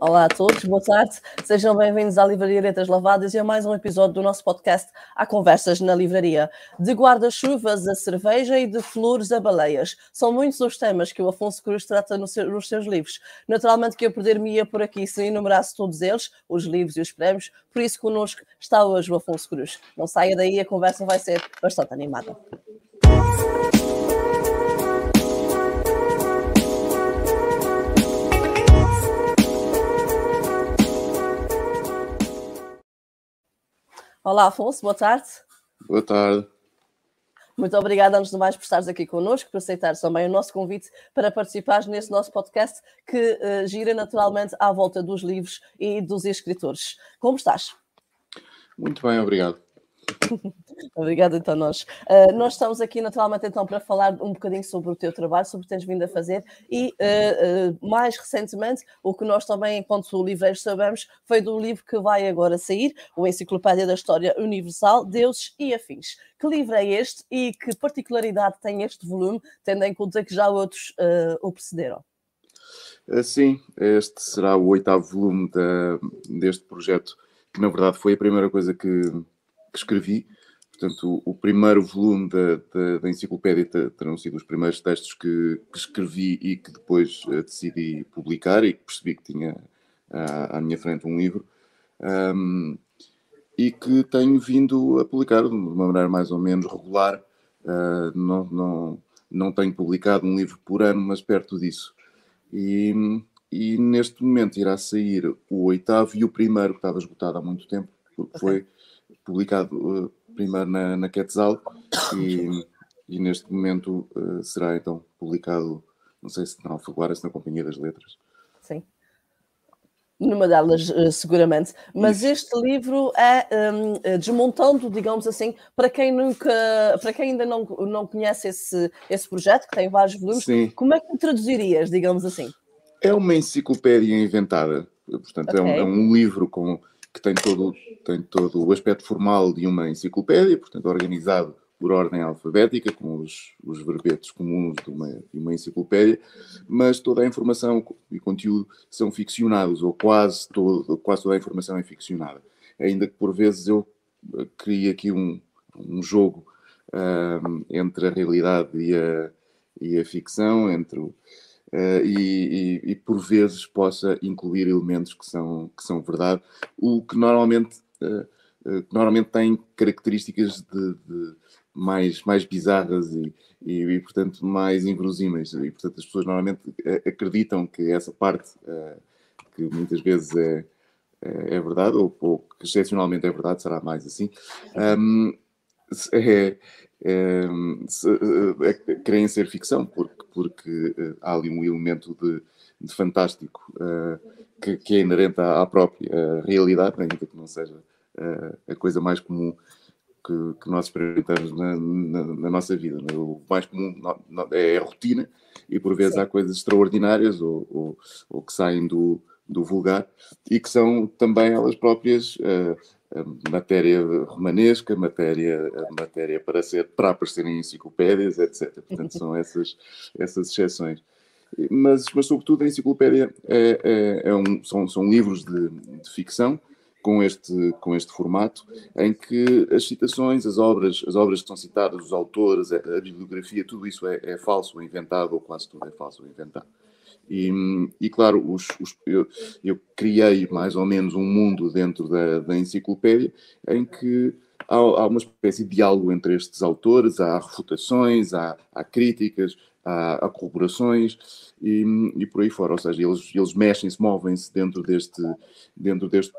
Olá a todos, boa tarde. Sejam bem-vindos à Livraria Letras Lavadas e a mais um episódio do nosso podcast Há Conversas na Livraria. De guarda-chuvas a cerveja e de flores a baleias. São muitos os temas que o Afonso Cruz trata nos seus livros. Naturalmente que eu perder-me-ia por aqui se enumerasse todos eles, os livros e os prémios, por isso connosco está hoje o Afonso Cruz. Não saia daí, a conversa vai ser bastante animada. Olá, Afonso, boa tarde. Boa tarde. Muito obrigada, antes de mais, por estares aqui connosco, por aceitares também o nosso convite para participares nesse nosso podcast que uh, gira naturalmente à volta dos livros e dos escritores. Como estás? Muito bem, obrigado. Obrigada, então, nós. Uh, nós estamos aqui, naturalmente, então, para falar um bocadinho sobre o teu trabalho, sobre o que tens vindo a fazer e, uh, uh, mais recentemente, o que nós também, enquanto livreiros, sabemos foi do livro que vai agora sair, o Enciclopédia da História Universal, Deuses e Afins. Que livro é este e que particularidade tem este volume, tendo em conta que já outros o precederam? Sim, este será o oitavo volume da, deste projeto, que na verdade foi a primeira coisa que que escrevi. Portanto, o, o primeiro volume da, da, da enciclopédia terão sido os primeiros textos que, que escrevi e que depois uh, decidi publicar e que percebi que tinha uh, à minha frente um livro. Um, e que tenho vindo a publicar de uma maneira mais ou menos regular. Uh, não, não, não tenho publicado um livro por ano, mas perto disso. E, e neste momento irá sair o oitavo e o primeiro, que estava esgotado há muito tempo, porque foi publicado uh, primeiro na, na Quetzal e, e neste momento uh, será então publicado, não sei se na Alfaguara, se na Companhia das Letras. Sim. Numa delas, uh, seguramente. Mas Isso. este livro é um, desmontando, digamos assim, para quem nunca, para quem ainda não, não conhece esse, esse projeto, que tem vários volumes, Sim. como é que traduzirias, digamos assim? É uma enciclopédia inventada, portanto, okay. é, um, é um livro com que tem todo, tem todo o aspecto formal de uma enciclopédia, portanto, organizado por ordem alfabética, com os, os verbetes comuns de uma, de uma enciclopédia, mas toda a informação e conteúdo são ficcionados, ou quase, todo, quase toda a informação é ficcionada. Ainda que por vezes eu eh, crie aqui um, um jogo um, entre a realidade e a, e a ficção, entre o, Uh, e, e, e, por vezes possa incluir elementos que são, que são verdade, o que normalmente, uh, uh, normalmente tem características de, de mais, mais bizarras e, e, portanto, mais inverosímeis. E, portanto, as pessoas normalmente acreditam que essa parte, que muitas vezes é, é, é verdade, ou, ou, que excepcionalmente é verdade, será mais assim, um, é, é, querem ser ficção, porque, porque eh, há ali um elemento de, de fantástico uh, que, que, é inerente à, própria realidade, ainda que não seja a coisa mais comum que, que nós experimentamos na, na, na, nossa vida. Né? O mais comum é a rotina, e por vezes Sim. há coisas extraordinárias ou, ou, ou, que saem do, do vulgar e que são também elas próprias. Uh, matéria romanesca, matéria, matéria para, ser, para aparecer em enciclopédias, etc. Portanto, são essas, essas exceções. Mas, mas, sobretudo, a enciclopédia é, é, é um, são, são livros de, de, ficção com este, com este formato, em que as citações, as obras, as obras que são citadas, os autores, a, a bibliografia, tudo isso é, é falso ou inventado, ou quase tudo é falso ou inventado. E, e claro, os, os, eu, eu, criei mais ou menos um mundo dentro da, da enciclopédia em que há, há, uma espécie de diálogo entre estes autores, há refutações, há, há críticas, há, há corroborações e, e, por aí fora. Ou seja, eles, eles mexem-se, movem-se dentro, deste, dentro deste,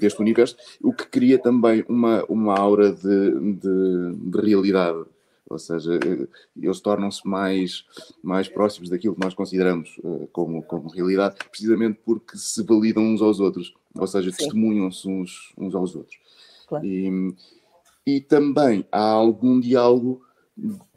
deste universo, o que cria também uma, uma aura de, de, de realidade ou seja, eh, eles tornam-se mais, mais próximos daquilo que nós consideramos uh, como, como realidade, precisamente porque se validam uns aos outros, ou seja, testemunham-se uns, uns aos outros. Claro. E, e também há algum diálogo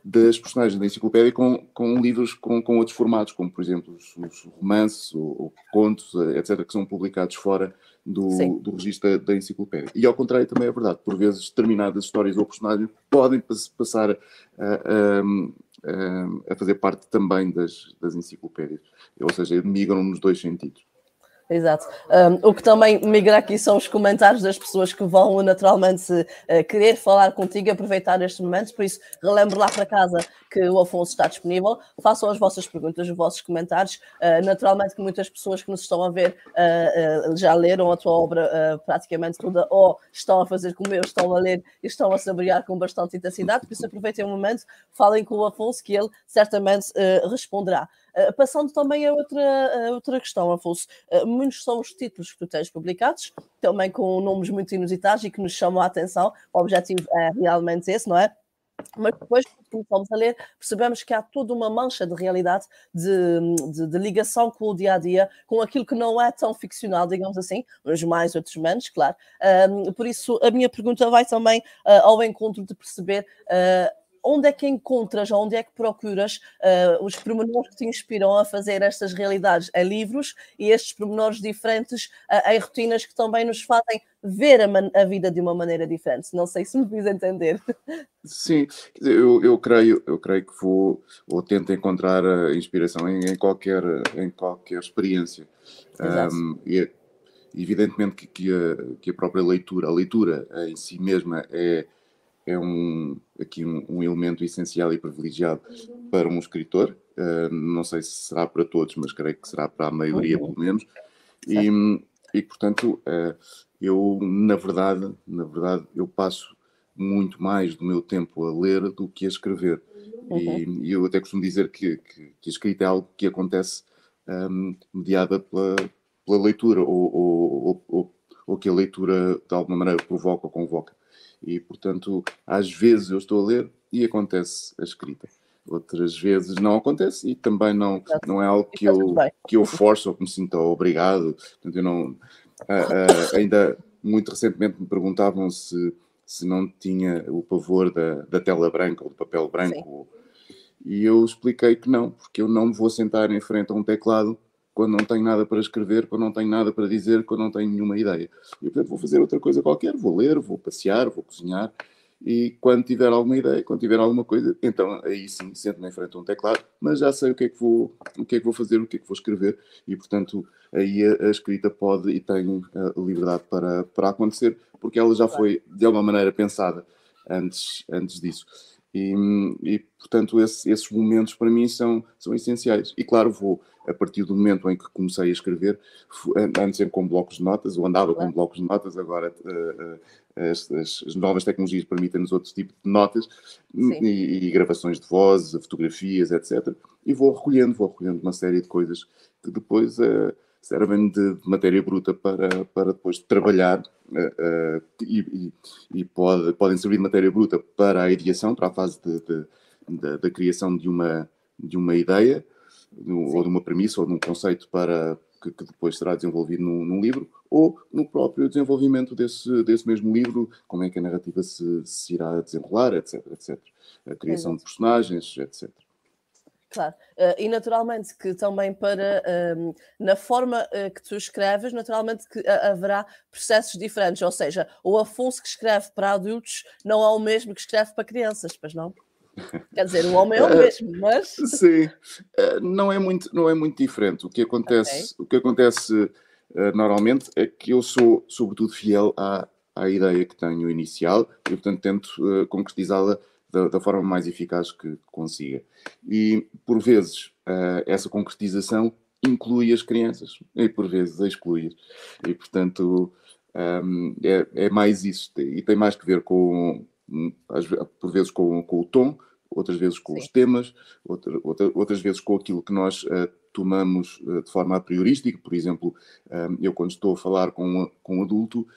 das personagens da enciclopédia com, com livros com, com outros formatos, como por exemplo os, os romances ou, ou, contos, etc., que são publicados fora do, do registro da, da, enciclopédia. E ao contrário também é verdade, por vezes determinadas histórias ou personagens podem passar a, a, a fazer parte também das, das enciclopédias, ou seja, migram nos dois sentidos. Exato. Um, o que também migra aqui são os comentários das pessoas que vão naturalmente uh, querer falar contigo e aproveitar estes momentos, por isso relembro lá para casa que o Afonso está disponível, façam as vossas perguntas, os vossos comentários. Uh, naturalmente que muitas pessoas que nos estão a ver uh, já leram a tua obra praticamente toda ou estão a fazer como eu, estão a ler e estão a saborear com bastante intensidade, por isso aproveitem o momento, falem com o Afonso que ele certamente responderá. Uh, passando também a outra, a outra questão, Afonso, uh, muitos são os títulos que tu tens publicados, também com nomes muito inusitados e que nos chamam a atenção. O objetivo é realmente esse, não é? Mas depois, quando começamos a ler, percebemos que há toda uma mancha de realidade, de, de, de, ligação com o dia a dia, com aquilo que não é tão ficcional, digamos assim, uns mais, outros menos, claro. Um, por isso, a minha pergunta vai também uh, ao encontro de perceber. Uh, onde é que encontras, onde é que procuras uh, os pormenores que te inspiram a fazer estas realidades em livros e estes pormenores diferentes uh, em rotinas que também nos fazem ver a, a, vida de uma maneira diferente. Não sei se me fiz entender. Sim, eu, eu creio, eu creio que vou ou tento encontrar a inspiração em, em qualquer, em qualquer experiência. Um, e, é evidentemente que, que, a, que a própria leitura, a leitura em si mesma é é um, aqui um, um, elemento essencial e privilegiado para um escritor. Uh, não sei se será para todos, mas creio que será para a maioria, pelo menos. E, e portanto, uh, eu, na verdade, na verdade, eu passo muito mais do meu tempo a ler do que a escrever. Uhum. E, e, eu até costumo dizer que, que, que, a escrita é algo que acontece um, mediada pela, pela leitura, ou, ou, ou, ou que a leitura de alguma maneira provoca ou convoca. E, portanto, às vezes eu estou a ler e acontece a escrita. Outras vezes não acontece e também não, não é algo que eu, que eu forço ou que me sinto obrigado. Portanto, eu não, uh, uh, ainda muito recentemente me perguntavam se, se não tinha o pavor da, da tela branca ou do papel branco. Sim. E eu expliquei que não, porque eu não me vou sentar em frente a um teclado quando não tenho nada para escrever, quando não tenho nada para dizer, quando não tenho nenhuma ideia. E portanto vou fazer outra coisa qualquer, vou ler, vou passear, vou cozinhar. E quando tiver alguma ideia, quando tiver alguma coisa, então aí sim sento-me em frente a um teclado, mas já sei o que é que vou, o que é que vou fazer, o que é que vou escrever, e portanto aí a, a escrita pode e tem a liberdade para, para acontecer, porque ela já foi de alguma maneira pensada antes, antes disso. E, e portanto, esse, esses momentos para mim são, são essenciais. E claro, vou, a partir do momento em que comecei a escrever, antes sempre com blocos de notas, ou andava com blocos de notas, agora uh, as, as, novas tecnologias permitem-nos outros tipos de notas e, e, gravações de voz, fotografias, etc. E vou recolhendo, vou recolhendo uma série de coisas que depois uh, servem de, de, matéria bruta para, para depois trabalhar uh, e, e pode, podem servir de matéria bruta para a ideação, para a fase da criação de uma, de uma ideia, ou de uma premissa, ou de um conceito para, que, que depois será desenvolvido num, num, livro, ou no próprio desenvolvimento desse, desse mesmo livro, como é que a narrativa se, se irá desenrolar, etc, etc. A criação Exato. de personagens, etc. Claro, uh, e naturalmente que também para, um, na forma uh, que tu escreves, naturalmente que uh, haverá processos diferentes, ou seja, o Afonso que escreve para adultos não é o mesmo que escreve para crianças, pois não? Quer dizer, o homem é o mesmo, mas... Sim, não é muito, não é muito diferente. O que acontece, okay. o que acontece normalmente é que eu sou, sobretudo, fiel à, à ideia que tenho inicial e, portanto, tento concretizá-la da, da, forma mais eficaz que consiga. E, por vezes, uh, essa concretização inclui as crianças e, por vezes, exclui-as. E, portanto, um, é, é, mais isso. E tem mais que ver com, por vezes, com, com o tom, outras vezes com Sim. os temas, outra, outra, outras vezes com aquilo que nós uh, tomamos uh, de forma a priorística. Por exemplo, eu quando estou a falar com, com um adulto,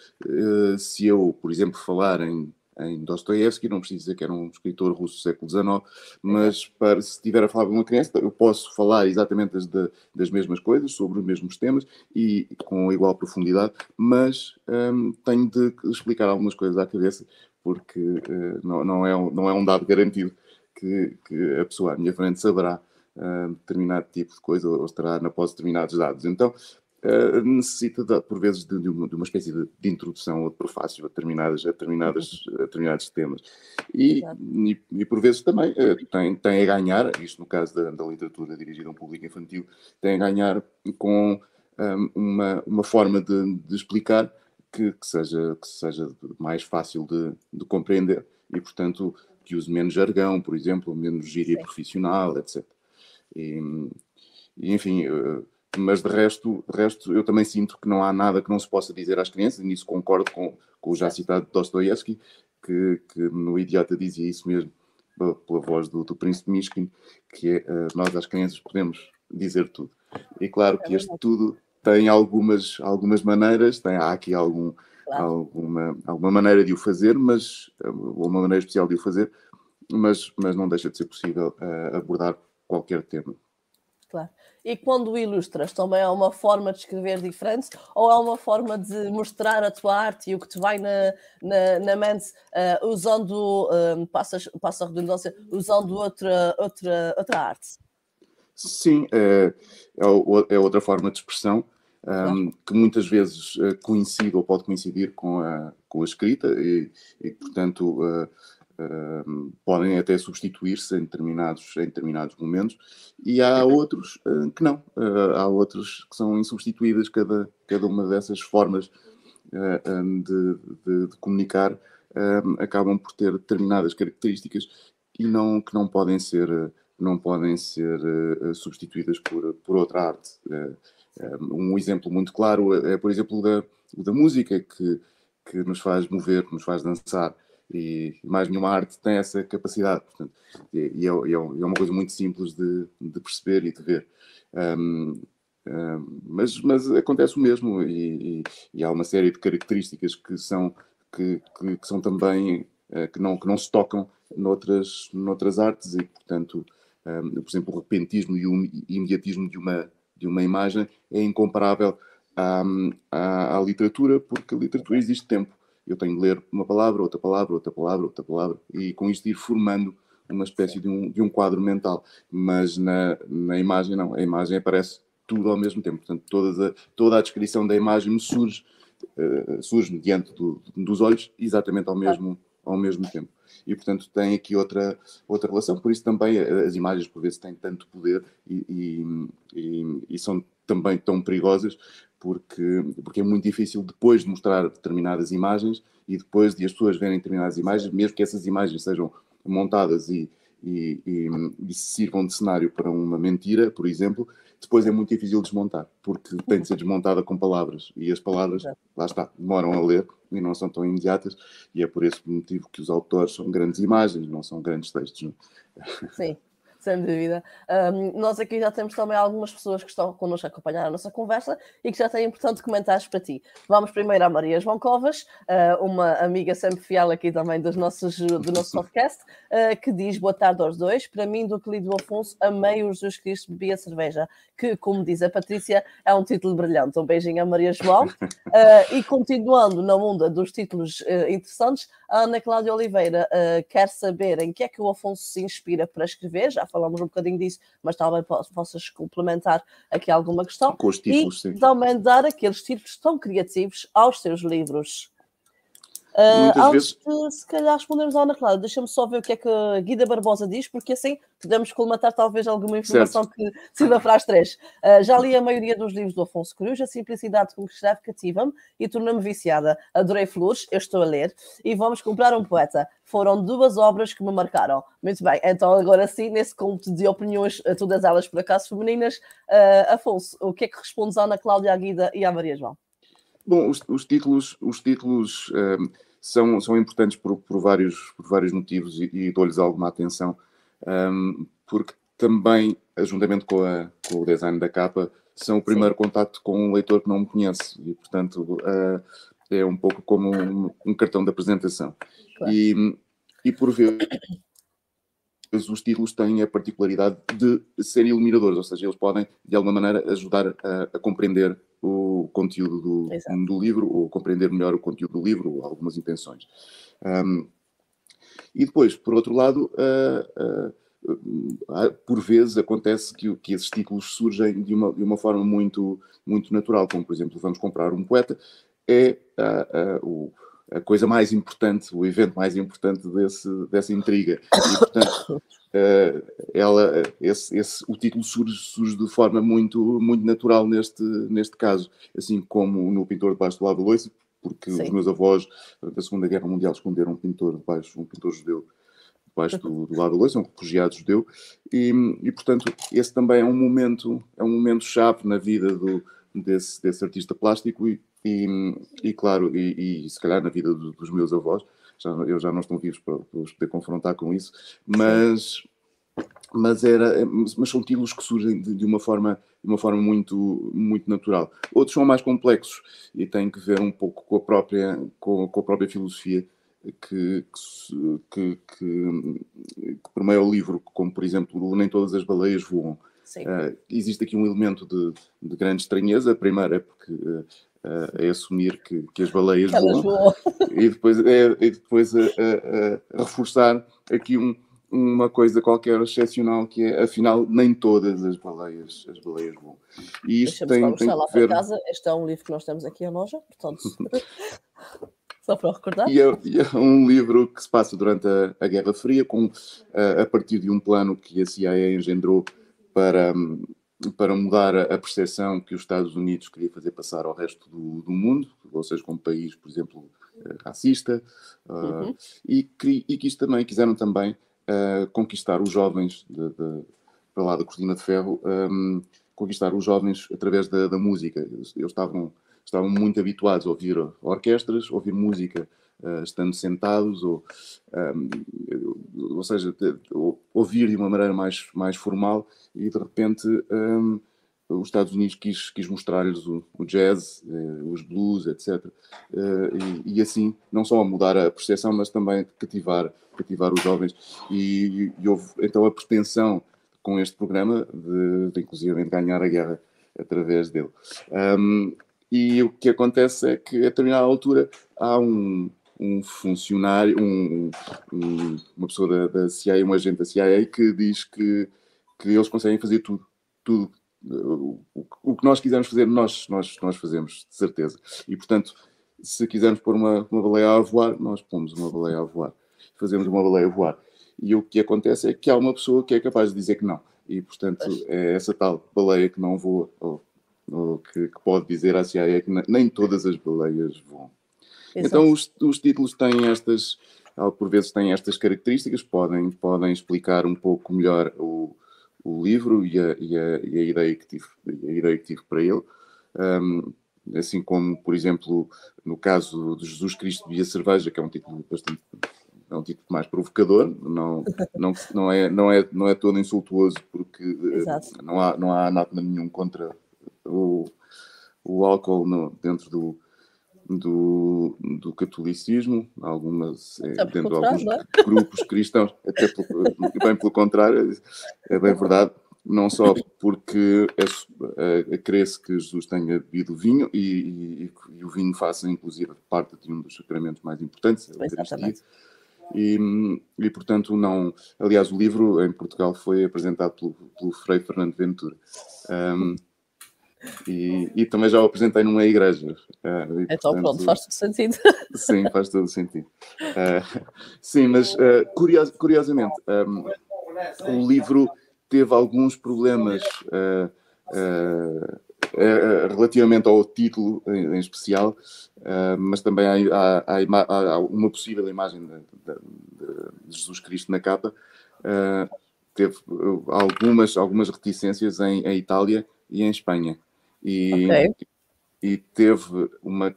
se eu, por exemplo, falar em em Dostoiévski, não preciso dizer que era um escritor russo do século XIX, mas para, se estiver a falar com uma criança, eu posso falar exatamente das, das mesmas coisas, sobre os mesmos temas e com igual profundidade, mas um, tenho de explicar algumas coisas à cabeça, porque uh, não, não, é, não é um dado garantido que, que a pessoa à minha frente saberá uh, determinado tipo de coisa ou estará na pós determinados dados. Então, Uh, necessita, de, por vezes, de, de, uma, espécie de, de, introdução ou de prefácio a, determinadas, a, determinadas, a determinados temas. E, e, e, por vezes também uh, tem, tem a ganhar, isto no caso da, da, literatura dirigida a um público infantil, tem a ganhar com um, uma, uma forma de, de explicar que, que, seja, que seja mais fácil de, de, compreender e, portanto, que use menos jargão, por exemplo, menos gíria Sim. profissional, etc. E, e, enfim, eh, mas de resto, de resto, eu também sinto que não há nada que não se possa dizer às crianças, e nisso concordo com, com o já citado Dostoevsky, que, que no Idiota dizia isso mesmo, pela voz do, do príncipe Mishkin, que é, uh, nós às crianças podemos dizer tudo. E claro que este tudo tem algumas, algumas maneiras, tem, há aqui algum, claro. alguma, alguma maneira de o fazer, mas eh, uma maneira especial de o fazer, mas, mas não deixa de ser possível uh, abordar qualquer tema. E quando ilustras, também é uma forma de escrever diferente ou é uma forma de mostrar a tua arte e o que te vai na, na, na mente uh, usando, uh, passas, passa a redundância, usando outra, outra, outra arte? Sim, é, é, é outra forma de expressão um, que muitas vezes uh, coincide ou pode coincidir com a, com a escrita e, e portanto, uh, podem até substituir-se em determinados, em determinados momentos, e há outros uh, que não. Uh, há outros que são insubstituídas, cada, cada uma dessas formas uh, de, de, de, comunicar acabam por ter determinadas características e não, que não podem ser, não podem ser substituídas por, por outra arte. um exemplo muito claro é, por exemplo, da, da música que, que nos faz mover, nos faz dançar e mais nenhuma arte tem essa capacidade. Portanto, e, e, é, e, é, é, uma coisa muito simples de, de perceber e de ver. Um, um, mas, mas acontece o mesmo e, e, há uma série de características que são, que, que, que são também uh, que, não, que não se tocam noutras, noutras artes e, portanto, um, por exemplo, o repentismo e o imediatismo de uma, de uma imagem é incomparável à, à, à literatura, porque a literatura existe tempo eu tenho de ler uma palavra, outra palavra, outra palavra, outra palavra, e com isto ir formando uma espécie de um, de um quadro mental. Mas na, na imagem, não. A imagem aparece tudo ao mesmo tempo. Portanto, toda a, toda a descrição da imagem me surge, uh, surge diante do, dos olhos exatamente ao mesmo, ao mesmo tempo. E, portanto, tem aqui outra, outra relação. Por isso também as imagens, por vezes, têm tanto poder e, e, e, e são também tão perigosas, porque, porque é muito difícil depois de mostrar determinadas imagens e depois de as pessoas verem determinadas imagens, mesmo que essas imagens sejam montadas e, e, e, e sirvam de cenário para uma mentira, por exemplo, depois é muito difícil desmontar, porque tem de ser desmontada com palavras e as palavras, lá está, demoram a ler e não são tão imediatas, e é por esse motivo que os autores são grandes imagens, não são grandes textos. É? Sim sem dúvida. Um, nós aqui já temos também algumas pessoas que estão connosco a acompanhar a nossa conversa e que já têm, portanto, comentários para ti. Vamos primeiro à Maria João Covas, uh, uma amiga sempre fiel aqui também dos nossos, do nosso podcast, uh, que diz boa tarde aos dois. Para mim, do que do Afonso, amei o Jesus Cristo bebia cerveja, que, como diz a Patrícia, é um título brilhante. Um beijinho a Maria João. Uh, e continuando na onda dos títulos interessantes, a Ana Cláudia Oliveira quer saber em que é que o Afonso se inspira para escrever, já falamos um bocadinho disso, mas talvez possas complementar aqui alguma questão. Com os títulos, e sim. também dar aqueles títulos tão criativos aos seus livros. Uh, antes vezes... de se calhar respondermos à Ana Cláudia, deixa-me só ver o que é que a Guida Barbosa diz, porque assim podemos colmatar talvez alguma informação certo. que sirva para as três. Uh, já li a maioria dos livros do Afonso Cruz, a simplicidade com que escreve cativa-me e torna-me viciada. Adorei Flores, eu estou a ler, e vamos comprar um poeta. Foram duas obras que me marcaram. Muito bem, então agora sim, nesse conto de opiniões, todas elas por acaso femininas, uh, Afonso, o que é que respondes à Ana Cláudia, à Guida e à Maria João? Bom, os, os títulos, os títulos são, são importantes por, por, vários, por vários motivos e, e dou-lhes alguma atenção, um, porque também, juntamente com, a, com, o design da capa, são o primeiro Sim. contacto com um leitor que não me conhece e, portanto, uh, é um pouco como um, um cartão de apresentação. Claro. E, e por vezes os títulos têm a particularidade de serem iluminadores, ou seja, eles podem, de alguma maneira, ajudar a, a compreender o conteúdo do, do, livro, ou compreender melhor o conteúdo do livro, ou algumas intenções. Um, e depois, por outro lado, uh, uh, por vezes acontece que, que esses títulos surgem de uma, de uma forma muito, muito natural, como por exemplo, vamos comprar um poeta, é uh, o a coisa mais importante, o evento mais importante desse, dessa intriga. E, portanto, uh, ela, esse, esse, o título surge, surge de forma muito, muito natural neste, neste caso, assim como no Pintor debaixo do lado do Loiço, porque Sim. os meus avós, da Segunda Guerra Mundial, esconderam um pintor debaixo, um pintor judeu debaixo do, do lado do Loiço, um refugiado judeu, e, e, portanto esse também é um momento, é um momento chave na vida do, desse, desse artista plástico e, e, e claro, e, e, se calhar na vida do, dos meus avós, já, eu já não estou vivos para, para os poder confrontar com isso, mas, mas, era, mas são títulos que surgem de, uma forma, de uma forma muito, muito natural. Outros são mais complexos e têm que ver um pouco com a própria, com, com a própria filosofia que, que, que, que, permeia o livro, como por exemplo, nem todas as baleias voam. Uh, existe aqui um elemento de, de, grande estranheza. A primeira é porque uh, é assumir que, que as baleias voam, voam, e depois, é, e depois a, a, a reforçar aqui um, uma coisa qualquer excepcional que é, afinal, nem todas as baleias, as baleias voam. E isto tem, tem lá ver... para casa. Este é um livro que nós temos aqui a loja, portanto. Só para recordar. E é, e é, um livro que se passa durante a, a Guerra Fria, com, a, a partir de um plano que a CIA engendrou para, para mudar a percepção que os Estados Unidos queria fazer passar ao resto do, do mundo, ou seja, como país, por exemplo, eh, racista, uh, uhum. e, e que também quiseram também uh, conquistar os jovens de, de, para lá da Cortina de Ferro, um, conquistar os jovens através da, da música. Eles, eles, estavam, estavam muito habituados a ouvir orquestras, a ouvir música uh, estando sentados, ou, um, ou seja, ouvir de uma maneira mais, mais formal e de repente um, os Estados Unidos quis, quis mostrar-lhes o, o, jazz, eh, os blues, etc. Eh, e, e, assim, não só mudar a percepção, mas também cativar, cativar os jovens. E, e houve então a pretensão com este programa de, de inclusive ganhar a guerra através dele. Um, e o que acontece é que a determinada altura há um, um funcionário, um, um, uma pessoa da, da CIA, um agente da CIA, que diz que, que eles conseguem fazer tudo, tudo. O, o que nós quisermos fazer, nós, nós, nós fazemos, de certeza. E, portanto, se quisermos pôr uma, uma baleia a voar, nós pomos uma baleia a voar. Fazemos uma baleia a voar. E o que acontece é que há uma pessoa que é capaz de dizer que não. E, portanto, é essa tal baleia que não voa, ou, ou que, que, pode dizer à CIA que nem todas as baleias voam. Exato. Então os, os, títulos têm estas, por vezes têm estas características, podem, podem explicar um pouco melhor o, o livro e a, e, a, e a, ideia que tive, a ideia que tive para ele. Um, assim como, por exemplo, no caso de Jesus Cristo e a Cerveja, que é um título bastante é um título mais provocador, não, não, não, é, não, é, não é todo insultuoso, porque Exato. não há, não há nada nenhum contra o, o álcool no, dentro do, do, do catolicismo, algumas, é, dentro de alguns é? grupos cristãos, até pelo, bem pelo contrário, é bem verdade, não só porque é, é, crê-se que Jesus tenha bebido vinho e, e, e, o vinho faça inclusive parte de um dos sacramentos mais importantes, a Eucaristia. E, e, portanto, não. Aliás, o livro em Portugal foi apresentado pelo, pelo Frei Fernando Ventura. Um, e, e, também já o apresentei numa igreja. Uh, e, então, portanto, pronto, faz todo sentido. Sim, faz todo sentido. Uh, sim, mas uh, curios, curiosamente, um, o livro teve alguns problemas relativamente ao título em, em especial, mas também há, há, há, há, uma possível imagem de, de, de Jesus Cristo na capa. teve algumas, algumas reticências em, em Itália e em Espanha e, okay. e teve uma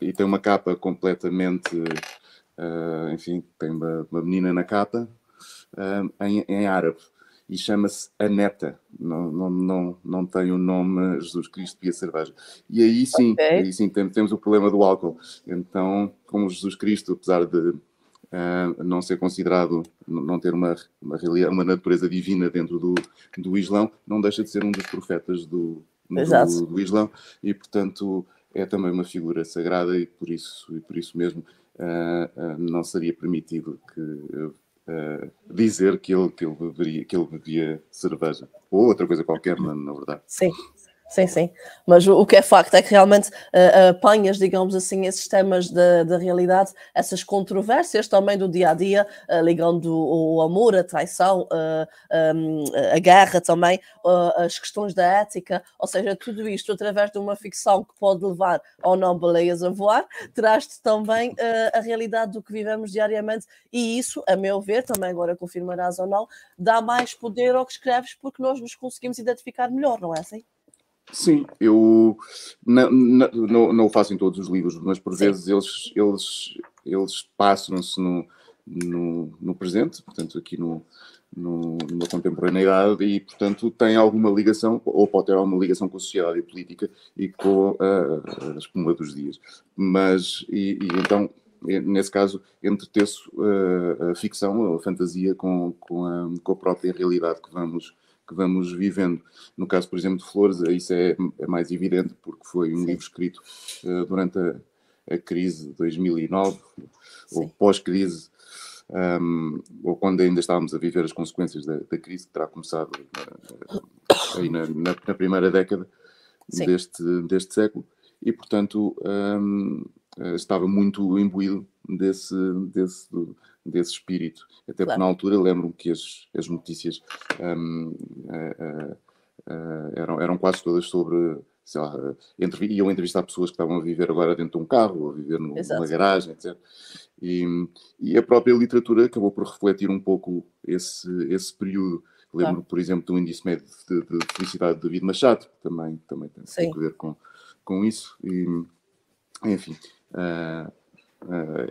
e tem uma capa completamente uh, enfim tem uma, uma, menina na capa uh, em, em, árabe e chama-se Aneta não, não, não, não tem o nome Jesus Cristo e a cerveja e aí sim, okay. aí sim temos, temos o problema do álcool então como Jesus Cristo apesar de Uh, não ser considerado, não ter uma, uma, uma natureza divina dentro do, do Islão, não deixa de ser um dos profetas do, do, do Islão e, portanto, é também uma figura sagrada e por isso, e por isso mesmo uh, uh, não seria permitido que, uh, dizer que ele, que, ele beberia, que ele bebia cerveja ou outra coisa qualquer, na, na verdade. Sim, Sim, sim. Mas o, que é facto é que realmente uh, apanhas, digamos assim, esses temas da, da realidade, essas controvérsias também do dia a dia, uh, ligando o, amor, a traição, uh, um, a guerra também, as questões da ética, ou seja, tudo isto através de uma ficção que pode levar ou não baleias a voar, traz-te também a realidade do que vivemos diariamente e isso, a meu ver, também agora confirmarás ou não, dá mais poder ao que escreves porque nós nos conseguimos identificar melhor, não é assim? Sim, eu não, não, não o faço em todos os livros, mas por Sim. vezes eles, eles, eles passam-se no, no, no, presente, portanto, aqui no, no, numa contemporaneidade, e portanto tem alguma ligação, ou pode ter alguma ligação com a sociedade e política e com a, a espuma dos dias. Mas, e, e então, nesse caso, entreteço a, a ficção, a fantasia com, com, a, com a própria realidade que vamos que vamos vivendo. No caso, por exemplo, de Flores, isso é, é mais evidente, porque foi um Sim. livro escrito uh, durante a, a, crise de 2009, Sim. ou pós-crise, um, ou quando ainda estávamos a viver as consequências da, da crise, que terá começado uh, aí na, na, na, primeira década deste, deste século, e portanto um, eh, estava muito imbuído desse, desse, desse espírito. Até claro. porque na altura lembro-me que as, as notícias um, uh, uh, uh, eram, eram quase todas sobre, sei lá, entre, iam entrevistar pessoas que estavam a viver agora dentro de um carro, a viver no, numa garagem, etc. E, e, a própria literatura acabou por refletir um pouco esse, esse período. Lembro, claro. por exemplo, do índice médio de, de, felicidade de David Machado, que também, também tem a ver com, com isso. E, enfim, Uh,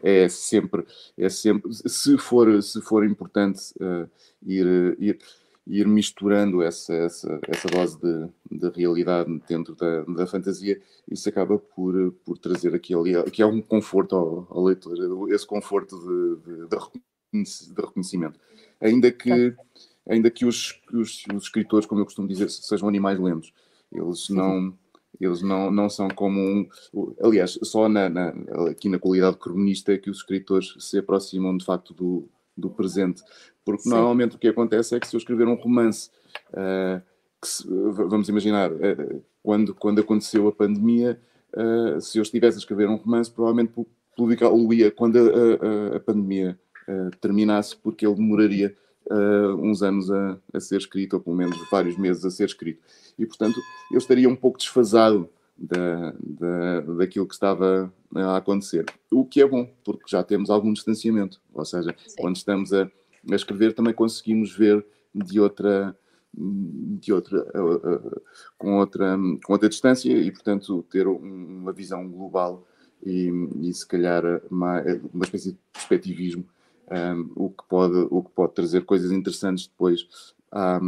é sempre, é sempre, se for, se for importante uh, ir, ir, ir misturando essa, essa, essa dose de, de realidade dentro da, da fantasia, isso acaba por, por trazer aquele, que é um conforto ao, ao leitor, esse conforto de, de, de reconhecimento. Ainda que, ainda que os, os, os escritores, como eu costumo dizer, sejam animais lentos, eles não eles não, não são como um. Aliás, só na, na, aqui na qualidade cronista é que os escritores se aproximam de facto do, do presente. Porque Sim. normalmente o que acontece é que se eu escrever um romance, uh, se, vamos imaginar, uh, quando, quando aconteceu a pandemia, uh, se eu estivesse a escrever um romance, provavelmente publicá-lo-ia quando a, a, a pandemia terminasse, porque ele demoraria uh, uns anos a, a, ser escrito, ou pelo menos vários meses a ser escrito. E, portanto, eu estaria um pouco desfasado da, da, daquilo que estava a acontecer. O que é bom, porque já temos algum distanciamento. Ou seja, Sim. quando estamos a, a, escrever, também conseguimos ver de outra. De outra, uh, uh, com, outra, com outra distância e, portanto, ter uma visão global e, e se calhar uma, uma espécie de perspectivismo um, o, que pode, o que pode trazer coisas interessantes depois à,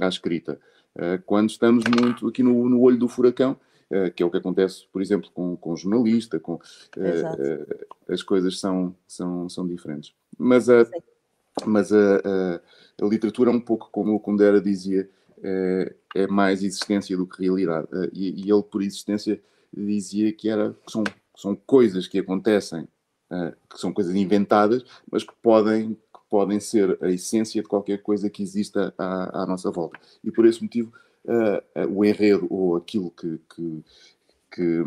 à escrita. Uh, quando estamos muito aqui no, no olho do furacão, uh, que é o que acontece, por exemplo, com, com o jornalista, com, uh, as coisas são, são, são diferentes. Mas a, mas a, a, a, literatura, um pouco como o Kundera dizia, é, é mais existência do que realidade. E, e, ele, por existência, dizia que, era, que são, são coisas que acontecem que são coisas inventadas, mas que podem, que podem ser a essência de qualquer coisa que exista à, à nossa volta. E por esse motivo, uh, uh, o enredo ou aquilo que, que, que,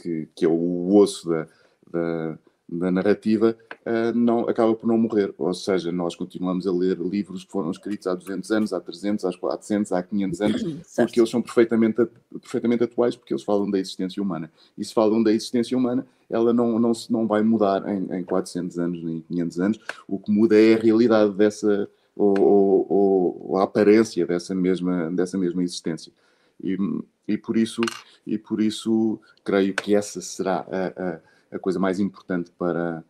que, que é o osso da, da da narrativa uh, não, acaba por não morrer. Ou seja, nós continuamos a ler livros que foram escritos há 200 anos, há 300, há 400, há 500 anos, porque eles são perfeitamente, perfeitamente atuais, porque eles falam da existência humana. E se falam da existência humana, ela não, não, não vai mudar em, em 400 anos nem 500 anos. O que muda é a realidade dessa, ou, ou, ou a aparência dessa mesma, dessa mesma existência. E, e, por isso, e por isso creio que essa será a, a a coisa mais importante para,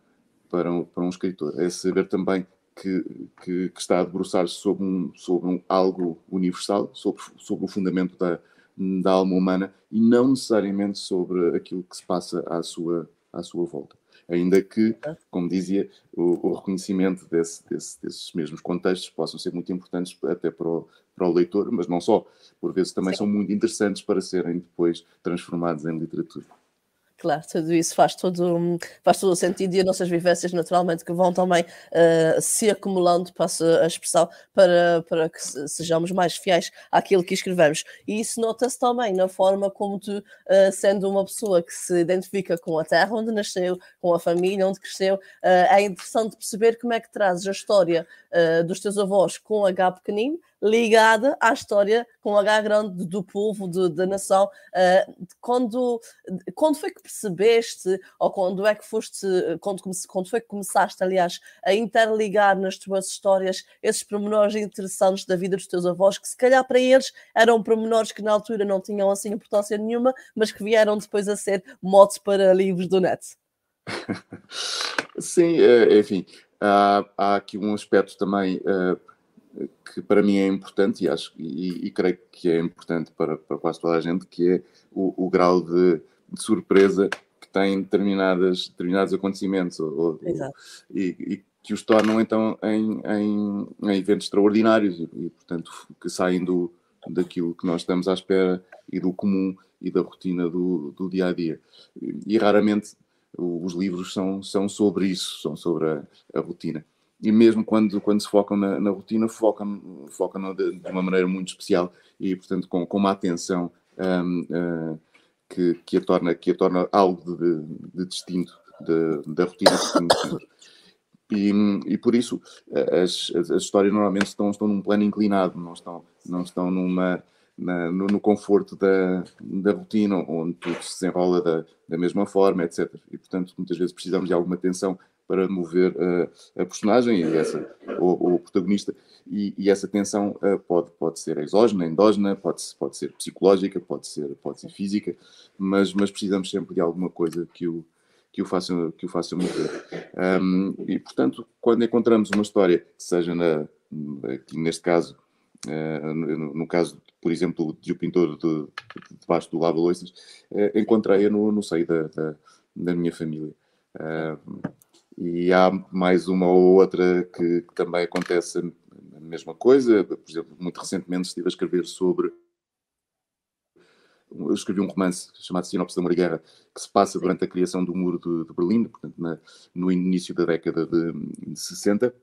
para, um, para um escritor. É saber também que, que, que está a debruçar-se sobre, um, sobre um, algo universal, sobre, sobre o fundamento da, da alma humana e não necessariamente sobre aquilo que se passa à sua, à sua volta. Ainda que, como dizia, o, o reconhecimento desse, desse, desses mesmos contextos possam ser muito importantes até para o, para o leitor, mas não só, por vezes também Sim. são muito interessantes para serem depois transformados em literatura. Claro, tudo isso faz todo, faz todo o sentido e as nossas vivências naturalmente que vão também uh, se acumulando, passo a expressão, para, para que sejamos mais fiéis àquilo que escrevemos. E isso nota-se também na forma como tu, uh, sendo uma pessoa que se identifica com a terra onde nasceu, com a família onde cresceu, uh, é interessante perceber como é que trazes a história dos teus avós com H pequenino, ligada à história com H grande do povo, de, da nação. Uh, quando, quando foi que percebeste, ou quando é que foste, quando, quando foi que começaste, aliás, a interligar nas tuas histórias esses pormenores interessantes da vida dos teus avós, que se calhar para eles eram pormenores que na altura não tinham assim importância nenhuma, mas que vieram depois a ser motes para livros do net? Sim, eh, enfim, há, há aqui um aspecto também. Uh, que para mim é importante e acho e, e creio que é importante para, para, quase toda a gente, que é o, o grau de, de, surpresa que tem determinadas, determinados acontecimentos ou, e, e, que os tornam então em, em, em eventos extraordinários e, e, portanto que saem do, daquilo que nós estamos à espera e do comum e da rotina do, do dia a dia. E raramente os livros são, são sobre isso, são sobre a, a rotina e mesmo quando, quando se focam na, na rotina, focam, focam de, de, uma maneira muito especial e, portanto, com, com uma atenção um, uh, eh, que, que, a torna, que a torna algo de, de distinto da rotina que. E, e por isso as, as, as, histórias normalmente estão, estão num plano inclinado, não estão, não estão numa, na, no, no, conforto da, da rotina, onde tudo se desenrola da, da mesma forma, etc. E portanto muitas vezes precisamos de alguma atenção para mover uh, a personagem e essa, o, o protagonista. E, e, essa tensão uh, pode, pode ser exógena, endógena, pode, pode ser psicológica, pode ser, pode ser física, mas, mas precisamos sempre de alguma coisa que o, que o faça, que o faça mover. Um, e, portanto, quando encontramos uma história que seja, na, aqui neste caso, uh, no, no, caso, por exemplo, de O Pintor de, de, debaixo do Lava Loiças, uh, encontrei-a no, no seio da, da, da minha família. Uh, e há mais uma ou outra que, que, também acontece a mesma coisa. Por exemplo, muito recentemente estive a escrever sobre. Eu escrevi um romance chamado Sinopse da Moriguerra, que se passa durante a criação do Muro de, de Berlim, portanto, na, no início da década de, de 60,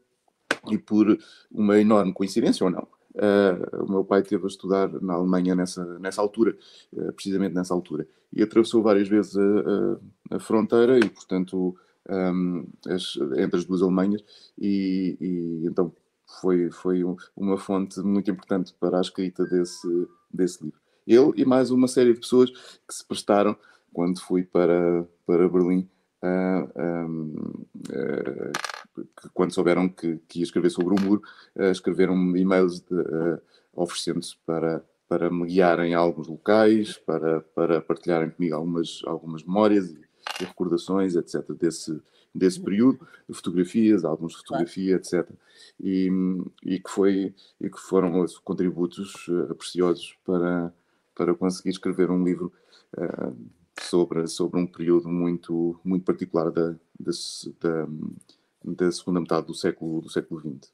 e por uma enorme coincidência ou não, Uh, o meu pai teve a estudar na Alemanha nessa, nessa altura, uh, precisamente nessa altura, e atravessou várias vezes a, a, a fronteira e, portanto, um, as, entre as duas Alemanhas, e, e então foi, foi uma fonte muito importante para a escrita desse, desse livro. Ele e mais uma série de pessoas que se prestaram, quando fui para, para Berlim, uh, uh, que, quando souberam que, que, ia escrever sobre o muro, uh, escreveram e-mails oferecendo-se para, para me guiarem a alguns locais, para, para partilharem comigo algumas, algumas memórias e, recordações, etc., desse, desse período, de fotografias, álbuns de fotografia, etc. E, e, que foi, e que foram contributos uh, preciosos para, para conseguir escrever um livro uh, sobre, sobre um período muito, muito particular da, da, da, da segunda metade do século, do século XX.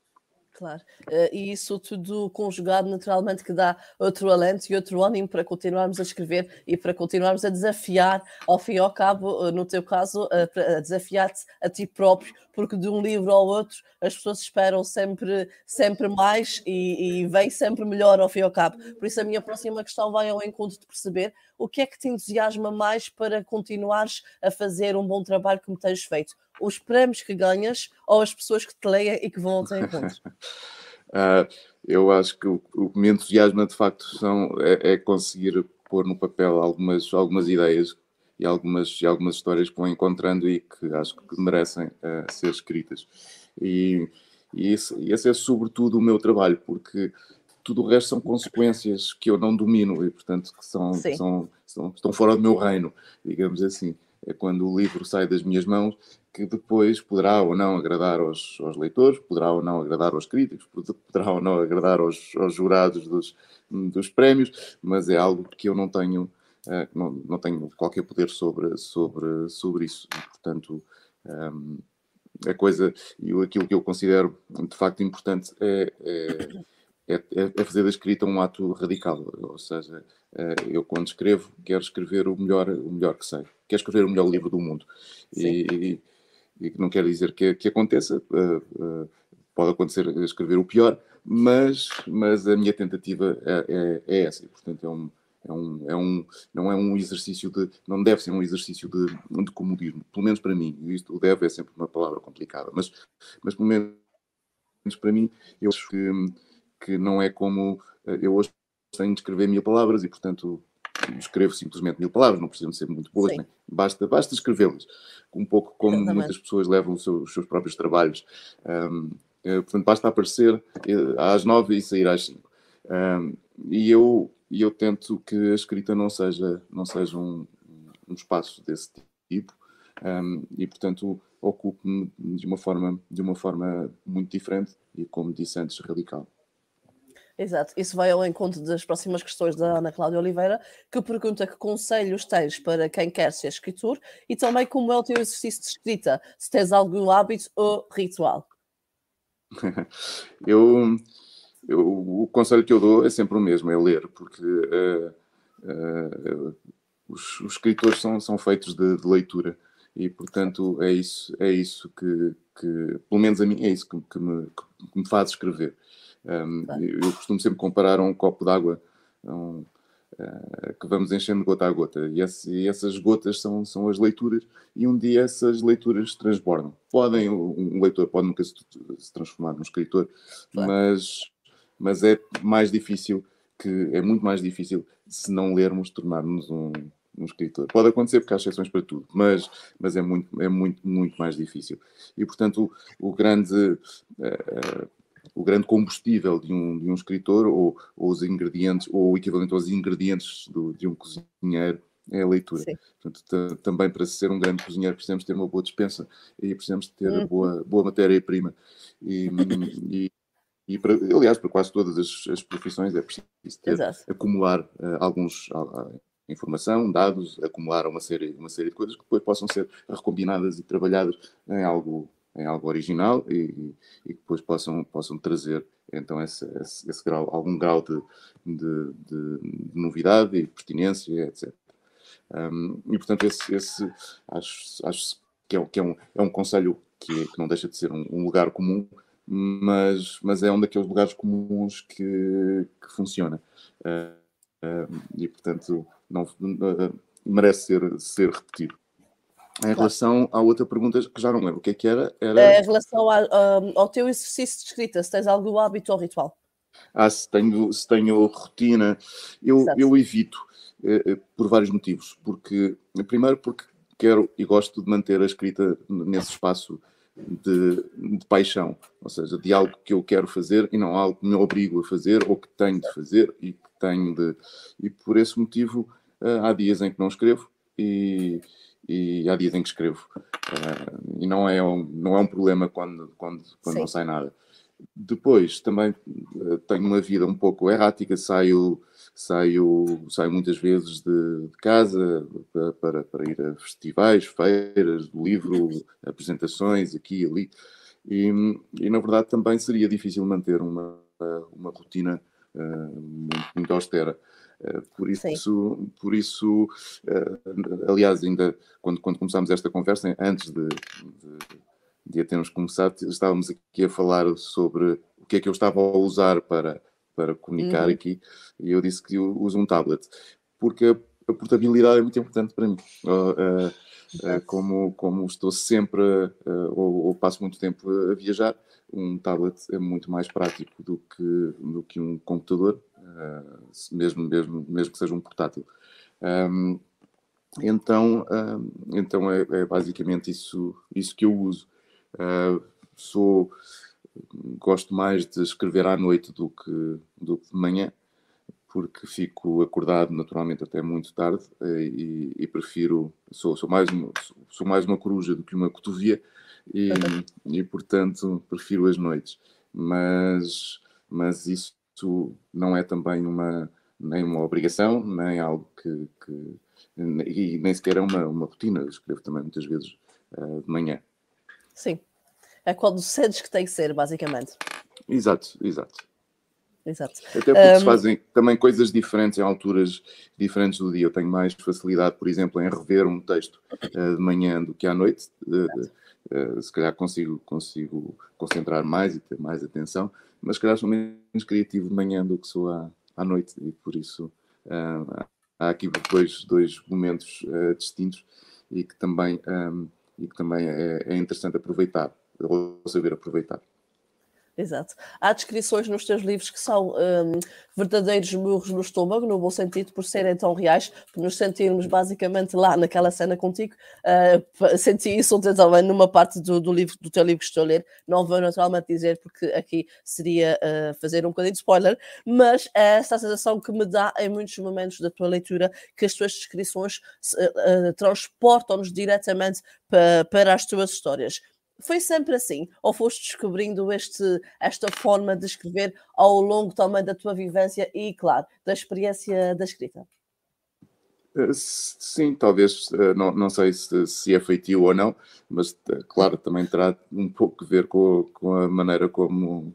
Claro, uh, e isso tudo conjugado naturalmente que dá outro alento e outro ânimo para continuarmos a escrever e para continuarmos a desafiar, ao fim e ao cabo, uh, no teu caso, a desafiar-te a ti próprio, porque de um livro ao outro as pessoas esperam sempre, sempre mais e, e vem sempre melhor ao fim e ao cabo. Por isso a minha próxima questão vai ao encontro de perceber o que é que te entusiasma mais para continuares a fazer um bom trabalho como tens feito os prémios que ganhas ou as pessoas que te leem e que vão ao teu encontro? uh, eu acho que o, o que me entusiasma de facto são, é, é, conseguir pôr no papel algumas, algumas ideias e algumas, e algumas histórias que vou encontrando e que acho que merecem uh, ser escritas. E, e esse, esse é sobretudo o meu trabalho, porque tudo o resto são consequências que eu não domino e, portanto, que são, são, são, estão fora do meu reino, digamos assim. É quando o livro sai das minhas mãos que depois poderá ou não agradar aos, aos, leitores, poderá ou não agradar aos críticos, poderá ou não agradar aos, aos jurados dos, dos prémios, mas é algo que eu não tenho, uh, não, não tenho qualquer poder sobre, sobre, sobre isso. E, portanto, um, a coisa e aquilo que eu considero de facto importante é, é, é, é, é, fazer da escrita um ato radical, ou seja, uh, eu quando escrevo quero escrever o melhor, o melhor que sei, quero escrever o melhor livro do mundo. E, e, e, não quer dizer que, que aconteça, uh, pode acontecer escrever o pior, mas, mas a minha tentativa é, é, é essa, e portanto é um, é um, é um, não é um exercício de, não deve ser um exercício de, de comodismo, pelo menos para mim, isto o deve é sempre uma palavra complicada, mas, mas pelo menos para mim, eu acho que, que não é como eh, eu hoje tenho de escrever mil palavras e portanto escrevo simplesmente mil palavras, não precisam ser muito boas, né? basta, basta escrevê-las, um pouco como Exatamente. muitas pessoas levam os seus, os seus próprios trabalhos. Um, eh, portanto, basta aparecer eh, às nove e sair às cinco. Um, e eu, eu tento que a escrita não seja, não seja um, um espaço desse tipo. Um, e, portanto, ocupo-me de uma forma de uma forma muito diferente e, como disse antes, radical. Exato, isso vai ao encontro das próximas questões da Ana Cláudia Oliveira, que pergunta que conselhos tens para quem quer ser escritor e também como é o teu exercício de escrita, se tens algum hábito ou ritual. eu, eu, o conselho que eu dou é sempre o mesmo, é ler, porque uh, uh, os, os, escritores são, são feitos de, de, leitura e, portanto, é isso, é isso que, que pelo menos a mim, é isso que, que, me, que me, faz escrever. Um, eu, eu costumo sempre comparar um copo d'água um, uh, que vamos enchendo gota a gota. E, esse, e, essas gotas são, são as leituras, e um dia essas leituras transbordam. Podem, um leitor pode nunca se, se transformar num escritor, claro. mas, mas é mais difícil que é muito mais difícil se não lermos tornarmos um, um escritor. Pode acontecer porque há exceções para tudo, mas, mas é, muito, é muito, muito mais difícil. E, portanto, o, o grande, uh, o grande combustível de um, de um escritor, ou, ou os ingredientes, ou o equivalente aos ingredientes do, de um cozinheiro, é a leitura. Portanto, também para ser um grande cozinheiro precisamos ter uma boa dispensa e precisamos ter uhum. boa, boa matéria-prima. E, e, e para, aliás, para quase todas as, as profissões é preciso ter, acumular uh, alguns uh, informação, dados, acumular uma série, uma série de coisas que depois possam ser recombinadas e trabalhadas em algo, em algo original e, e depois possam, possam trazer então esse, esse, esse grau, algum grau de, de, de, de, novidade e pertinência, etc. Um, e portanto esse, esse acho, acho que, é, que é, um, é um conselho que, que não deixa de ser um, um lugar comum, mas, mas é um daqueles lugares comuns que, que funciona. Uh, e portanto não, uh, merece ser, ser repetido. Em relação à outra pergunta que já não lembro, o que é que era? era... É em relação a, um, ao teu exercício de escrita, se tens algum hábito ou ritual? Ah, se tenho, se tenho rotina, eu, eu evito eh, eh, por vários motivos. Porque, primeiro, porque quero e gosto de manter a escrita nesse espaço de, de, paixão, ou seja, de algo que eu quero fazer e não algo que me obrigo a fazer ou que tenho de fazer e que tenho de. E por esse motivo Uh, há dias em que não escrevo e, e há dias em que escrevo. Uh, e não é um, não é um problema quando, quando, quando não sai nada. Depois também uh, tenho uma vida um pouco errática, saio, saio, saio muitas vezes de, de casa para, para, para, ir a festivais, feiras, livro, apresentações aqui e ali. E, e na verdade também seria difícil manter uma, uma rotina muito, muito austera. Eh, por isso, por isso uh, aliás, ainda quando, quando começámos esta conversa, antes de, de, de a termos começado, estávamos aqui a falar sobre o que é que eu estava a usar para, para comunicar uhum. aqui, e eu disse que eu uso um tablet, porque a, a portabilidade é muito importante para mim. Uh, uh, como, como estou sempre, ou, ou passo muito tempo a viajar, um tablet é muito mais prático do que, do que um computador, uh, mesmo, mesmo, mesmo que seja um portátil. Um, então, então é, é, basicamente isso, isso que eu uso. Uh, sou, gosto mais de escrever à noite do que, do que de manhã, porque fico acordado naturalmente até muito tarde eh, e, e prefiro, sou, sou, mais, sou, sou mais uma coruja do que uma cotovia, e, e portanto prefiro as noites. Mas, mas isso não é também uma, nem uma obrigação, nem algo que, que e nem sequer é uma, uma rotina. Eu escrevo também muitas vezes uh, de manhã. Sim. É quando sentes que tem que ser, basicamente. Exato, exato. Exato. Até porque um... se fazem também coisas diferentes em alturas diferentes do dia. Eu tenho mais facilidade, por exemplo, em rever um texto uh, de manhã do que à noite. Uh, uh, se calhar consigo, consigo concentrar mais e ter mais atenção, mas se calhar sou menos criativo de manhã do que sou à, à noite e por isso há aqui dois, dois momentos distintos e que também, um, e que também é, é interessante aproveitar, ou saber aproveitar. Exato. Há descrições nos teus livros que são um, verdadeiros murros no estômago, no bom sentido, por serem tão reais, por nos sentirmos basicamente lá naquela cena contigo. Uh, senti isso ontem também numa parte do, do, livro, do teu livro que estou a ler. Não vou naturalmente dizer, porque aqui seria uh, fazer um bocadinho de spoiler, mas é essa sensação que me dá em muitos momentos da tua leitura que as tuas descrições uh, transportam-nos diretamente para, para as tuas histórias foi sempre assim? Ou foste descobrindo este, esta forma de escrever ao longo também da tua vivência e, claro, da experiência da escrita? Eh, sim, talvez, eh, não, não sei se, se é feitio ou não, mas eh, claro, também terá um pouco a ver com, com a maneira como,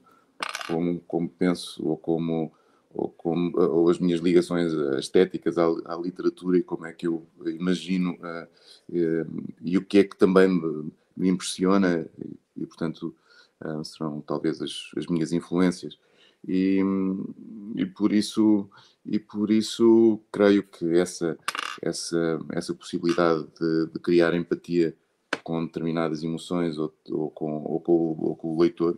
como, como penso ou como, ou, como, ou as minhas ligações estéticas à, à, literatura e como é que eu imagino uh, uh, e o que é que também me, me impressiona e, e portanto, uh, serão talvez as, as minhas influências. E, e, por isso e por isso creio que essa essa essa possibilidade de, de criar empatia com determinadas emoções ou, ou, com, ou, com, ou com o leitor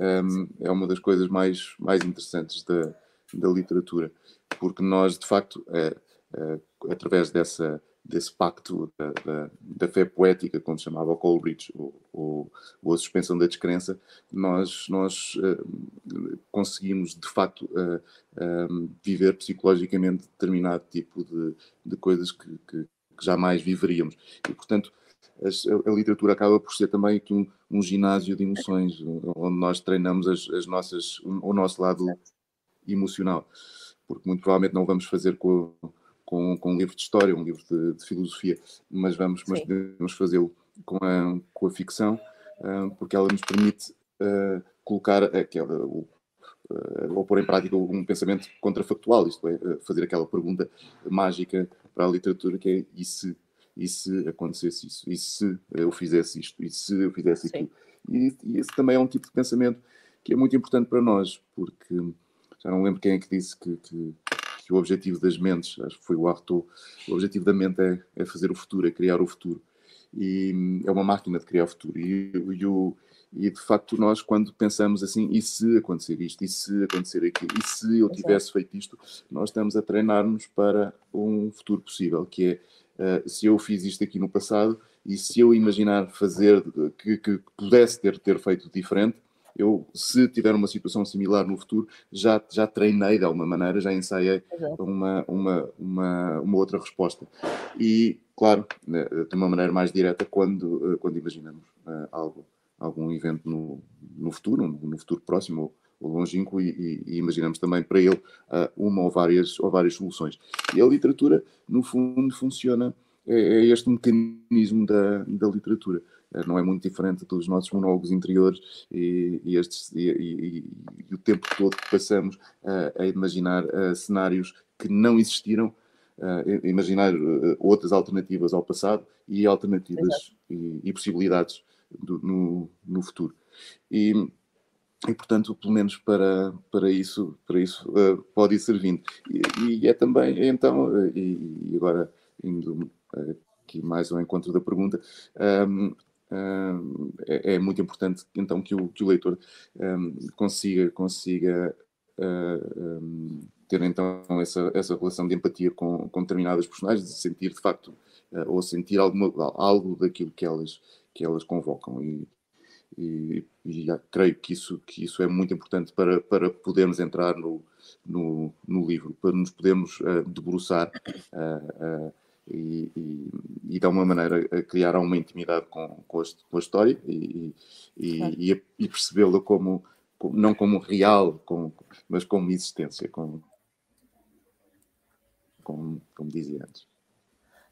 um, é uma das coisas mais mais interessantes da, da literatura porque nós de facto é, é, através dessa desse pacto da, da, da, fé poética, como chamava o Coleridge, ou, ou, ou, a suspensão da descrença, nós, nós uh, conseguimos, de facto, uh, viver psicologicamente determinado tipo de, de coisas que, que, que, jamais viveríamos. E, portanto, a, a, literatura acaba por ser também aqui um, um ginásio de emoções, onde nós treinamos as, as nossas, o nosso lado emocional. Porque muito provavelmente não vamos fazer com com, com um livro de história, um livro de, de filosofia, mas vamos, mas podemos fazê-lo com a, com a ficção, uh, porque ela nos permite uh, colocar aquela, o, uh, ou pôr em prática um pensamento contrafactual, isto é, fazer aquela pergunta mágica para a literatura que é e se, e se acontecesse isso, e se eu fizesse isto, e se eu fizesse aquilo. E, e esse também é um tipo de pensamento que é muito importante para nós, porque já não lembro quem é que disse que, que que o objetivo das mentes, acho que foi o Arthur, o objetivo da mente é, é fazer o futuro, é criar o futuro. E é uma máquina de criar o futuro. E, e, o, e de facto, nós, quando pensamos assim, e se acontecer isto, e se acontecer aquilo, e se eu tivesse feito isto, nós estamos a treinar-nos para um futuro possível, que é uh, se eu fiz isto aqui no passado e se eu imaginar fazer que, que pudesse ter, ter feito diferente, eu, se tiver uma situação similar no futuro, já, já treinei de alguma maneira, já ensaiei uma, uma, uma, uma outra resposta. E, claro, né, de uma maneira mais direta, quando, eh, quando imaginamos uh, algo, algum evento no, no futuro, no futuro próximo ou longínquo, e, e, imaginamos também para ele uh, uma ou várias, ou várias soluções. E a literatura, no fundo, funciona, é, é este mecanismo da, da literatura. Eh, não é muito diferente dos nossos monólogos interiores e, e estes, e, e, o tempo todo que passamos uh, a imaginar uh, cenários que não existiram, imaginar outras alternativas ao passado e alternativas e, possibilidades do, no, no futuro. E, e portanto pelo menos para para isso para isso uh, pode ir servindo. E, e, é também então uh, e, e, agora indo aqui mais ao encontro da pergunta um, é, é, muito importante então que o, que o leitor um, consiga, consiga uh, um, ter então essa, essa relação de empatia com, com determinadas personagens, de sentir de facto uh, ou sentir alguma, algo daquilo que elas, que elas convocam. E, e, e creio que isso, que isso é muito importante para, para podermos entrar no, no, no livro, para nos podermos uh, debruçar uh, e, e, e de alguma maneira a criar uma intimidade com, com, a, com a história e, e, e percebê-la como, como, não como real, como, mas como existência, como, como, como dizia antes.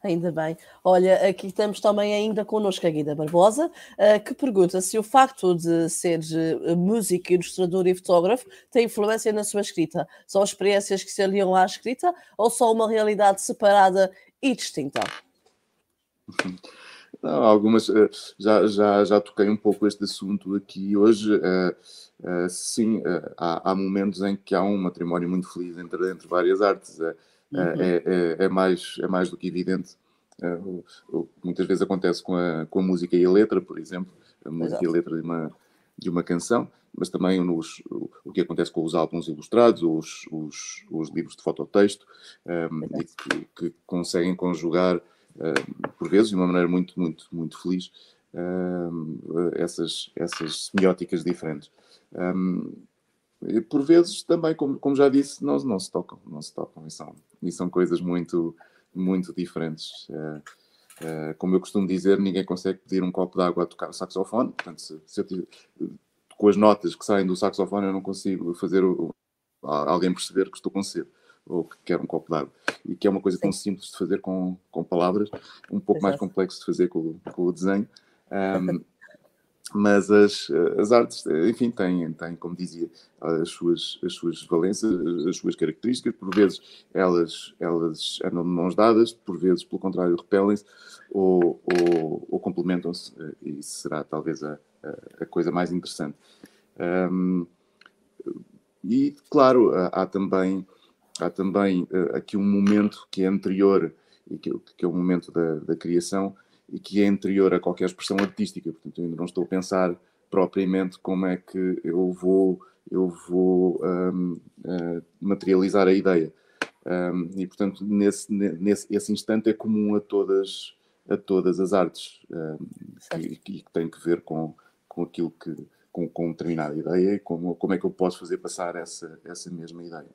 Ainda bem. Olha, aqui estamos também ainda connosco a Guida Barbosa, uh, que pergunta se o facto de ser uh, músico, ilustrador e fotógrafo tem influência na sua escrita. São experiências que se aliam à escrita ou são uma realidade separada e distinta? Não, algumas uh, já, já, já toquei um pouco este assunto aqui hoje. sim, há, há, momentos em que há um matrimónio muito feliz entre, entre várias artes. É, uhum. É, é, é, mais, é mais do que evidente. É, muitas vezes acontece com a, com a música e a letra, por exemplo, a música Exato. e a letra de uma, de uma canção, mas também nos, o, que acontece com os álbuns ilustrados, os, os, os livros de fototexto, um, e que, que, conseguem conjugar, um, por vezes, de uma maneira muito, muito, muito feliz, um, essas, essas semióticas diferentes. E por vezes também, como, como já disse, não, não se tocam, não se tocam, e são, e são coisas muito, muito diferentes. Uh, uh, como eu costumo dizer, ninguém consegue pedir um copo de água a tocar o saxofone, portanto, se, se eu com as notas que saem do saxofone, eu não consigo fazer o, alguém perceber que estou com sede ou que quer um copo de água. E que é uma coisa tão simples de fazer com, com palavras, um pouco Exato. mais complexo de fazer com, com o desenho. Um, mas as, as artes, enfim, têm, têm, como dizia, as suas, as suas valências, as suas características, por vezes elas, elas andam de mãos dadas, por vezes, pelo contrário, repelem-se ou, ou, ou complementam-se, e isso será talvez a, a, a coisa mais interessante. Um, e, claro, há também, há também uh, aqui um momento que é anterior, que, que é o momento da, da criação, e que é anterior a qualquer expressão artística. Portanto, eu ainda não estou a pensar propriamente como é que eu vou, eu vou um, uh, eh, materializar a ideia. Um, e, portanto, nesse, nesse esse instante é comum a todas, a todas as artes um, e, que tem que ver com, com aquilo que, com, com determinada ideia e como, como é que eu posso fazer passar essa, essa mesma ideia.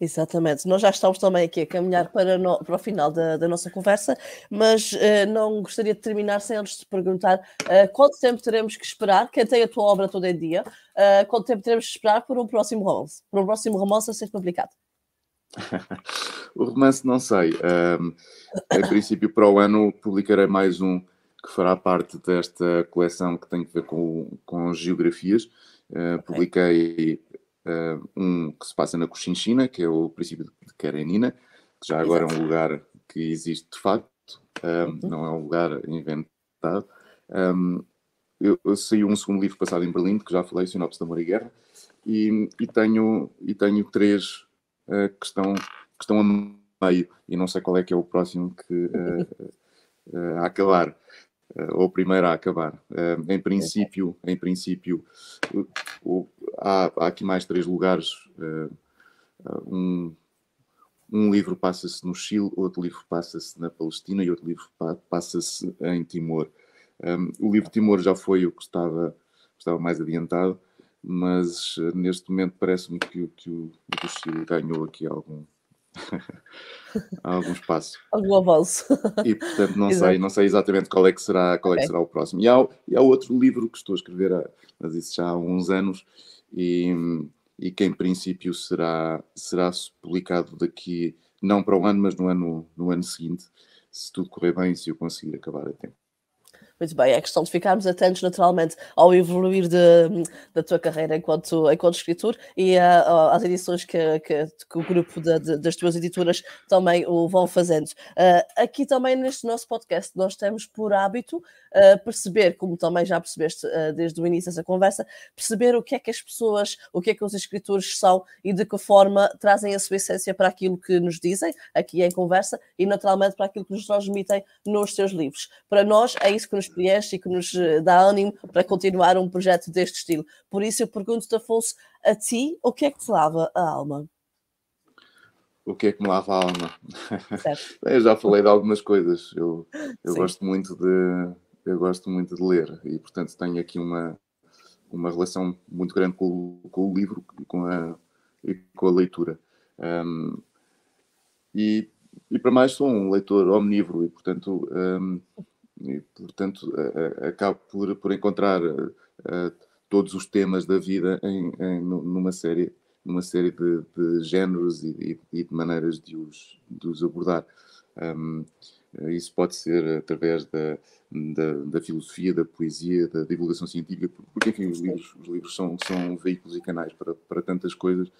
Exatamente. Nós já estamos também aqui a caminhar para, no, para o final da, da nossa conversa, mas uh, não gostaria de terminar sem antes de perguntar uh, quanto tempo teremos que esperar, quem tem a tua obra todo em dia, uh, quanto tempo teremos que esperar por um próximo romance, por um próximo romance a ser publicado? o romance não sei. Um, em princípio, para o ano publicarei mais um que fará parte desta coleção que tem a ver com, com geografias. Uh. Publiquei uh, um que se passa na Cochinchina, que é o princípio de Karenina, que já agora é um lugar que existe de facto, uhum. não é um lugar inventado. Um, eu, eu saí um segundo livro passado em Berlim, que já falei, Sinopse de Amor e Guerra, e, e, tenho, e tenho três uh, que, estão, que estão a meio, e não sei qual é que é o próximo que, uh, uh, a acabar. Eh, ou o primeiro a acabar. Eh, em princípio, em princípio há, há aqui mais três lugares. Eh, um, um livro passa-se no Chile, outro livro passa-se na Palestina e outro livro passa-se em Timor. Um, o livro Timor já foi o que estava, estava mais adiantado, mas neste momento parece-me que, que, que o Chile ganhou aqui algum, Há algum espaço. Algum avanço. E portanto não sei, não sei exatamente qual é que será, qual okay. é que será o próximo. E há, e há outro livro que estou a escrever, mas isso já há uns anos, e, e que em princípio será, será publicado daqui, não para o ano, mas no ano, no ano seguinte, se tudo correr bem e se eu conseguir acabar a tempo. Muito bem, é questão de ficarmos atentos naturalmente ao evoluir de, da tua carreira enquanto, enquanto escritor e uh, às edições que, que, que o grupo de, de, das tuas editoras também o vão fazendo. Uh, aqui também neste nosso podcast nós temos por hábito uh, perceber, como também já percebeste desde o início dessa conversa, perceber o que é que as pessoas, o que é que os escritores são e de que forma trazem a sua essência para aquilo que nos dizem aqui em conversa e naturalmente para aquilo que nos transmitem nos seus livros. Para nós é isso que nos preenche e que nos eh, dá ânimo para continuar um projeto deste estilo. Por isso eu pergunto-te, Afonso, a ti, o que é que te lava a alma? O que é que me lava a alma? eu já falei de algumas coisas. Eu, eu gosto muito de eu gosto muito de ler e portanto tenho aqui uma uma relação muito grande com, com o livro e com a, e com a leitura. Um, e, e para mais sou um leitor omnívoro e portanto um, e, portanto, acabo por, por encontrar todos os temas da vida em, em, numa série, numa série de, de géneros e, e, de maneiras de os, de os abordar. Um, isso pode ser através da, da, da, filosofia, da poesia, da divulgação científica, porque enfim, os livros, os livros são, são veículos e canais para, para tantas coisas,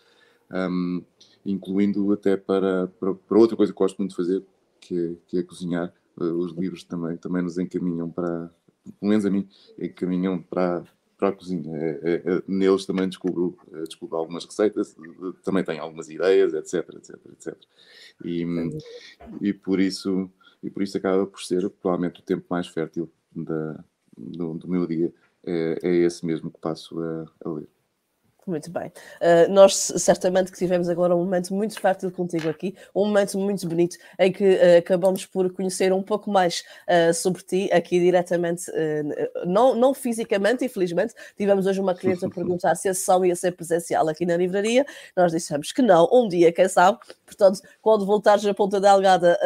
um, incluindo até para, para, para, outra coisa que gosto muito de fazer, que é, que é cozinhar. Os livros também, também nos encaminham para, pelo menos a mim, encaminham para, para a cozinha. É, é, é, neles também descubro, é, descubro algumas receitas, também tenho algumas ideias, etc, etc, etc. E, e, por isso, e por isso acaba por ser provavelmente o tempo mais fértil da, do, do meu dia. É, é esse mesmo que passo a, a ler. Muito bem. Uh, nós certamente que tivemos agora um momento muito fértil contigo aqui, um momento muito bonito em que uh, acabamos por conhecer um pouco mais uh, sobre ti aqui diretamente, não, não fisicamente, infelizmente. Tivemos hoje uma cliente a perguntar se a sessão ia ser presencial aqui na livraria. Nós dissemos que não, um dia, quem sabe. Portanto, quando voltares à Ponta Delgada,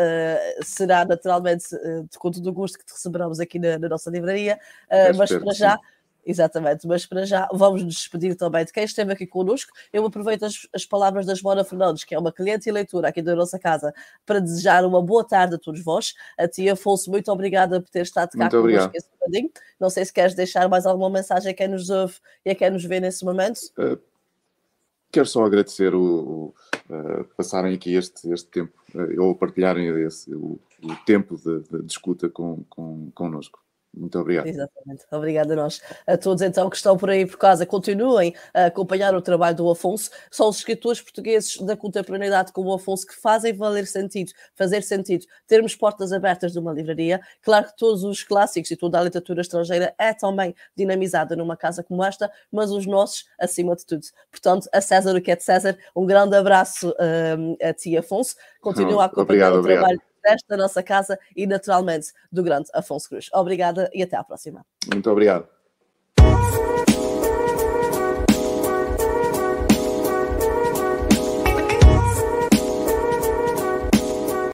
será naturalmente de conta do gosto que te receberemos aqui na, na nossa livraria. mas para já. Sim Exatamente, mas para já vamos nos despedir também de quem esteve aqui connosco. Eu aproveito as, as palavras da Joana Fernandes, que é uma cliente e leitura aqui da nossa casa, para desejar uma boa tarde a todos vós. A tia Afonso, muito obrigada por ter estado cá muito connosco esse bocadinho. Não sei se queres deixar mais alguma mensagem a quem nos ouve e a quem nos vê nesse momento. Uh, quero só agradecer o, o uh, passarem aqui este, este tempo, uh, ou partilharem esse, o, o tempo de, de, discuta com, com, connosco. Muito obrigado. Exatamente. Obrigado a nós. A todos então que estão por aí por casa, continuem a acompanhar o trabalho do Afonso. São os escritores portugueses da contemporaneidade como o Afonso que fazem valer sentido, fazer sentido, termos portas abertas de uma livraria. Claro que todos os clássicos e toda a literatura estrangeira é também dinamizada numa casa como esta, mas os nossos acima de tudo. Portanto, a César o que é de César, um grande abraço um, a ti, Afonso. Continua a acompanhar obrigado, o trabalho. Obrigado desta nossa casa e naturalmente do grande Afonso Cruz. Obrigada e até à próxima. Muito obrigado.